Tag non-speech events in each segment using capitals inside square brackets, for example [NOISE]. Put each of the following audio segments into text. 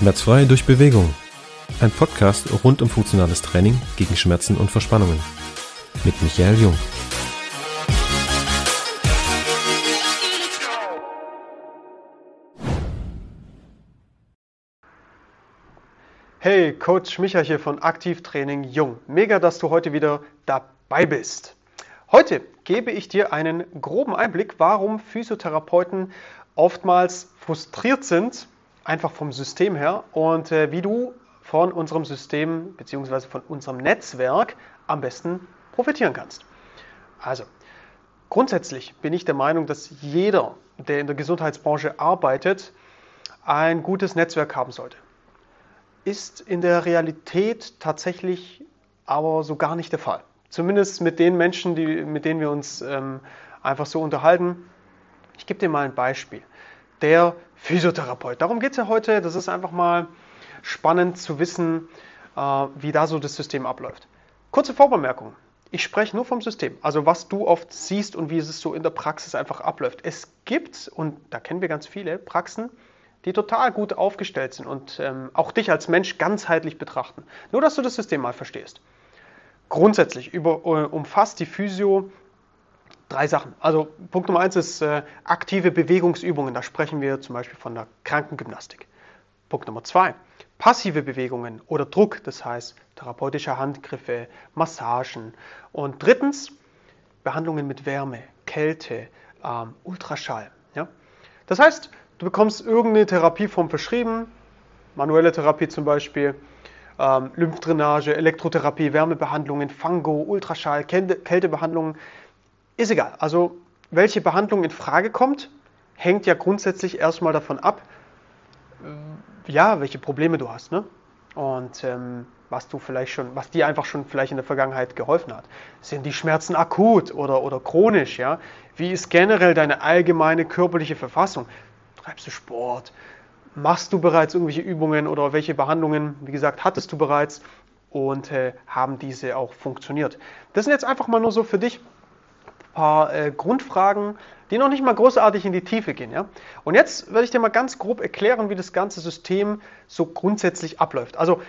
Schmerzfrei durch Bewegung. Ein Podcast rund um funktionales Training gegen Schmerzen und Verspannungen. Mit Michael Jung. Hey, Coach Micha hier von Aktivtraining Jung. Mega, dass du heute wieder dabei bist. Heute gebe ich dir einen groben Einblick, warum Physiotherapeuten oftmals frustriert sind, einfach vom System her, und äh, wie du von unserem System bzw. von unserem Netzwerk am besten profitieren kannst. Also, grundsätzlich bin ich der Meinung, dass jeder, der in der Gesundheitsbranche arbeitet, ein gutes Netzwerk haben sollte. Ist in der Realität tatsächlich aber so gar nicht der Fall. Zumindest mit den Menschen, die, mit denen wir uns ähm, einfach so unterhalten. Ich gebe dir mal ein Beispiel. Der Physiotherapeut. Darum geht es ja heute. Das ist einfach mal spannend zu wissen, äh, wie da so das System abläuft. Kurze Vorbemerkung. Ich spreche nur vom System, also was du oft siehst und wie es so in der Praxis einfach abläuft. Es gibt, und da kennen wir ganz viele, Praxen, die total gut aufgestellt sind und ähm, auch dich als Mensch ganzheitlich betrachten. Nur, dass du das System mal verstehst. Grundsätzlich über, äh, umfasst die Physio drei Sachen. Also Punkt Nummer eins ist äh, aktive Bewegungsübungen. Da sprechen wir zum Beispiel von der Krankengymnastik. Punkt Nummer zwei, passive Bewegungen oder Druck, das heißt therapeutische Handgriffe, Massagen. Und drittens, Behandlungen mit Wärme, Kälte, ähm, Ultraschall. Ja? Das heißt, du bekommst irgendeine Therapieform verschrieben, manuelle Therapie zum Beispiel, ähm, Lymphdrainage, Elektrotherapie, Wärmebehandlungen, Fango, Ultraschall, Kälte, Kältebehandlungen, ist egal. Also welche Behandlung in Frage kommt, hängt ja grundsätzlich erstmal davon ab, äh, ja, welche Probleme du hast, ne? Und ähm, was du vielleicht schon, was dir einfach schon vielleicht in der Vergangenheit geholfen hat. Sind die Schmerzen akut oder, oder chronisch, ja? Wie ist generell deine allgemeine körperliche Verfassung? Treibst du Sport? Machst du bereits irgendwelche Übungen oder welche Behandlungen, wie gesagt, hattest du bereits und äh, haben diese auch funktioniert? Das sind jetzt einfach mal nur so für dich paar äh, Grundfragen, die noch nicht mal großartig in die Tiefe gehen. Ja? Und jetzt werde ich dir mal ganz grob erklären, wie das ganze System so grundsätzlich abläuft. Also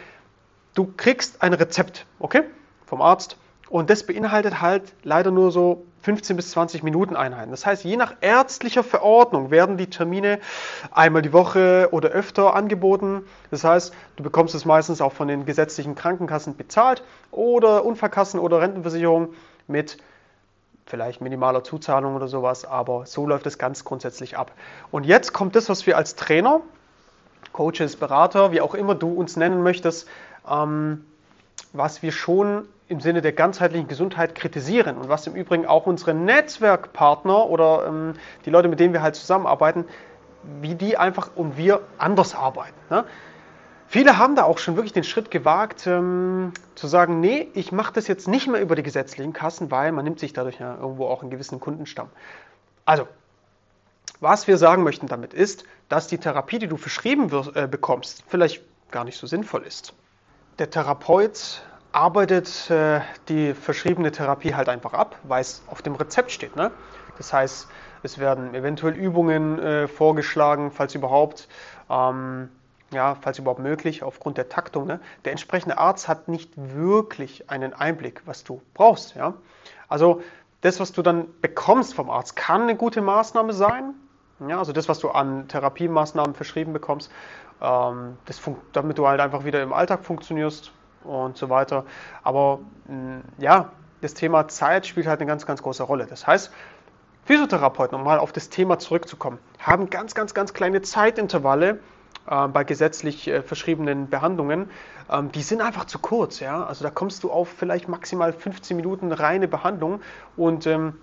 du kriegst ein Rezept, okay, vom Arzt und das beinhaltet halt leider nur so 15 bis 20 Minuten Einheiten. Das heißt, je nach ärztlicher Verordnung werden die Termine einmal die Woche oder öfter angeboten. Das heißt, du bekommst es meistens auch von den gesetzlichen Krankenkassen bezahlt oder Unfallkassen oder Rentenversicherung mit vielleicht minimaler Zuzahlung oder sowas, aber so läuft es ganz grundsätzlich ab. Und jetzt kommt das, was wir als Trainer, Coaches, Berater, wie auch immer du uns nennen möchtest, ähm, was wir schon im Sinne der ganzheitlichen Gesundheit kritisieren und was im Übrigen auch unsere Netzwerkpartner oder ähm, die Leute, mit denen wir halt zusammenarbeiten, wie die einfach und wir anders arbeiten. Ne? Viele haben da auch schon wirklich den Schritt gewagt, ähm, zu sagen, nee, ich mache das jetzt nicht mehr über die gesetzlichen Kassen, weil man nimmt sich dadurch ja irgendwo auch einen gewissen Kundenstamm. Also, was wir sagen möchten damit ist, dass die Therapie, die du verschrieben wirst, äh, bekommst, vielleicht gar nicht so sinnvoll ist. Der Therapeut arbeitet äh, die verschriebene Therapie halt einfach ab, weil es auf dem Rezept steht. Ne? Das heißt, es werden eventuell Übungen äh, vorgeschlagen, falls überhaupt, ähm, ja, falls überhaupt möglich, aufgrund der Taktung. Ne? Der entsprechende Arzt hat nicht wirklich einen Einblick, was du brauchst. Ja? Also das, was du dann bekommst vom Arzt, kann eine gute Maßnahme sein. Ja, also das, was du an Therapiemaßnahmen verschrieben bekommst, ähm, damit du halt einfach wieder im Alltag funktionierst, und so weiter. Aber mm, ja, das Thema Zeit spielt halt eine ganz, ganz große Rolle. Das heißt, Physiotherapeuten, um mal auf das Thema zurückzukommen, haben ganz, ganz, ganz kleine Zeitintervalle äh, bei gesetzlich äh, verschriebenen Behandlungen. Ähm, die sind einfach zu kurz. Ja? Also da kommst du auf vielleicht maximal 15 Minuten reine Behandlung und ähm,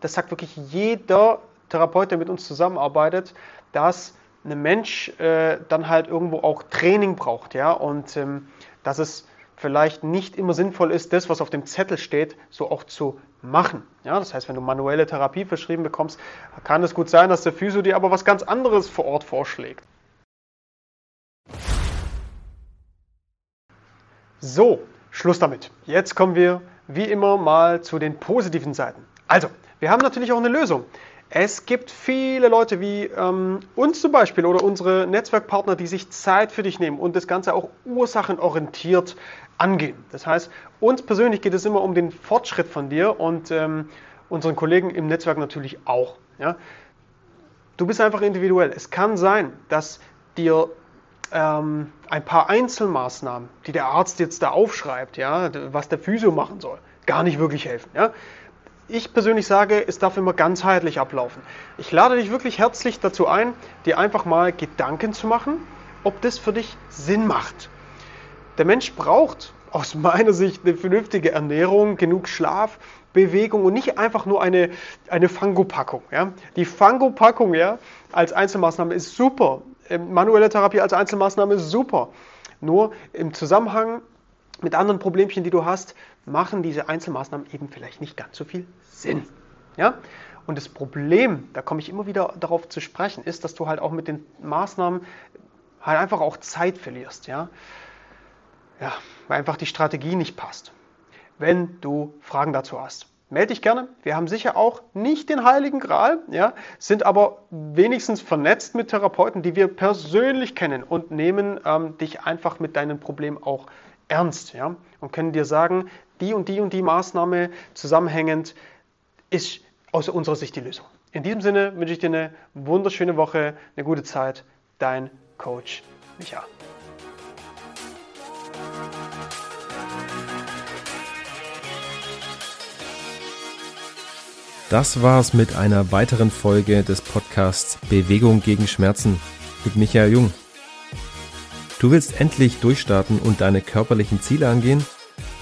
das sagt wirklich jeder Therapeut, der mit uns zusammenarbeitet, dass ein Mensch äh, dann halt irgendwo auch Training braucht. Ja? Und ähm, dass es vielleicht nicht immer sinnvoll ist, das, was auf dem Zettel steht, so auch zu machen. Ja, das heißt, wenn du manuelle Therapie verschrieben bekommst, kann es gut sein, dass der Physio dir aber was ganz anderes vor Ort vorschlägt. So, Schluss damit. Jetzt kommen wir wie immer mal zu den positiven Seiten. Also, wir haben natürlich auch eine Lösung. Es gibt viele Leute wie ähm, uns zum Beispiel oder unsere Netzwerkpartner, die sich Zeit für dich nehmen und das Ganze auch ursachenorientiert angehen. Das heißt, uns persönlich geht es immer um den Fortschritt von dir und ähm, unseren Kollegen im Netzwerk natürlich auch. Ja? Du bist einfach individuell. Es kann sein, dass dir ähm, ein paar Einzelmaßnahmen, die der Arzt jetzt da aufschreibt, ja, was der Physio machen soll, gar nicht wirklich helfen. Ja? ich persönlich sage, es darf immer ganzheitlich ablaufen. Ich lade dich wirklich herzlich dazu ein, dir einfach mal Gedanken zu machen, ob das für dich Sinn macht. Der Mensch braucht aus [LAUGHS] meiner Sicht eine vernünftige Ernährung, genug Schlaf, Bewegung und nicht einfach nur eine, eine Fango-Packung. Ja? Die Fango-Packung ja, als Einzelmaßnahme ist super. Ähm, manuelle Therapie als Einzelmaßnahme ist super. Nur im Zusammenhang mit anderen Problemchen, die du hast, machen diese Einzelmaßnahmen eben vielleicht nicht ganz so viel Sinn. Ja? Und das Problem, da komme ich immer wieder darauf zu sprechen, ist, dass du halt auch mit den Maßnahmen halt einfach auch Zeit verlierst. Ja? Ja, weil einfach die Strategie nicht passt. Wenn du Fragen dazu hast, melde dich gerne. Wir haben sicher auch nicht den heiligen Gral, ja, sind aber wenigstens vernetzt mit Therapeuten, die wir persönlich kennen und nehmen ähm, dich einfach mit deinen Problemen auch ernst ja, und können dir sagen, die und die und die Maßnahme zusammenhängend ist aus unserer Sicht die Lösung. In diesem Sinne wünsche ich dir eine wunderschöne Woche, eine gute Zeit. Dein Coach Micha. Das war's mit einer weiteren Folge des Podcasts Bewegung gegen Schmerzen mit Michael Jung. Du willst endlich durchstarten und deine körperlichen Ziele angehen?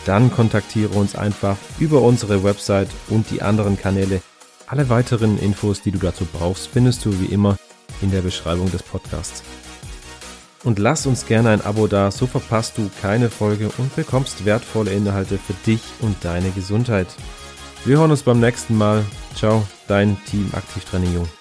Dann kontaktiere uns einfach über unsere Website und die anderen Kanäle. Alle weiteren Infos, die du dazu brauchst, findest du wie immer in der Beschreibung des Podcasts. Und lass uns gerne ein Abo da, so verpasst du keine Folge und bekommst wertvolle Inhalte für dich und deine Gesundheit. Wir hören uns beim nächsten Mal. Ciao, dein Team Aktivtraining Jung.